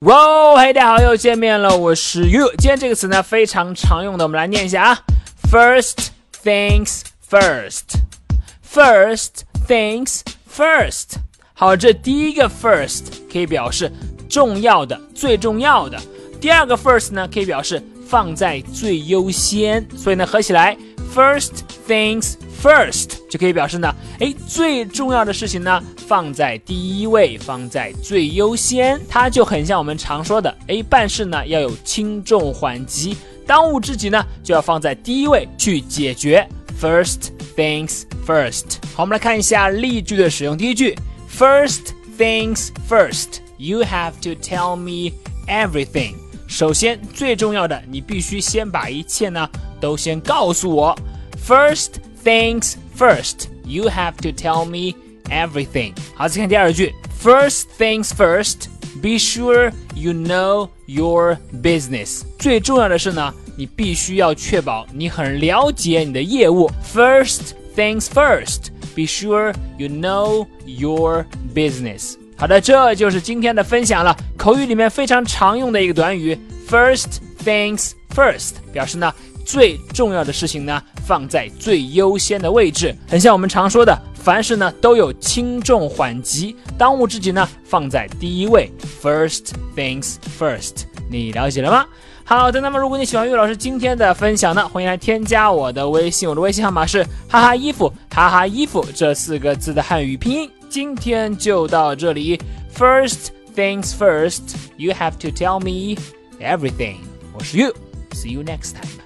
哇，嘿，大家好，又见面了，我是 you。今天这个词呢非常常用的，我们来念一下啊。First things first. First things first. 好，这第一个 first 可以表示重要的、最重要的。第二个 first 呢，可以表示放在最优先。所以呢，合起来，first things first 就可以表示呢，哎，最重要的事情呢。放在第一位，放在最优先，它就很像我们常说的，哎，办事呢要有轻重缓急，当务之急呢就要放在第一位去解决。First things first。好，我们来看一下例句的使用。第一句，First things first，you have to tell me everything。首先，最重要的，你必须先把一切呢都先告诉我。First things first，you have to tell me。everything。好，再看第二句，First things first, be sure you know your business。最重要的是呢，你必须要确保你很了解你的业务。First things first, be sure you know your business。好的，这就是今天的分享了。口语里面非常常用的一个短语，First things first，表示呢最重要的事情呢放在最优先的位置，很像我们常说的。凡事呢都有轻重缓急，当务之急呢放在第一位，first things first。你了解了吗？好的，那么如果你喜欢岳老师今天的分享呢，欢迎来添加我的微信，我的微信号码是哈哈衣服哈哈衣服这四个字的汉语拼音。今天就到这里，first things first，you have to tell me everything。我是 you，see you next time。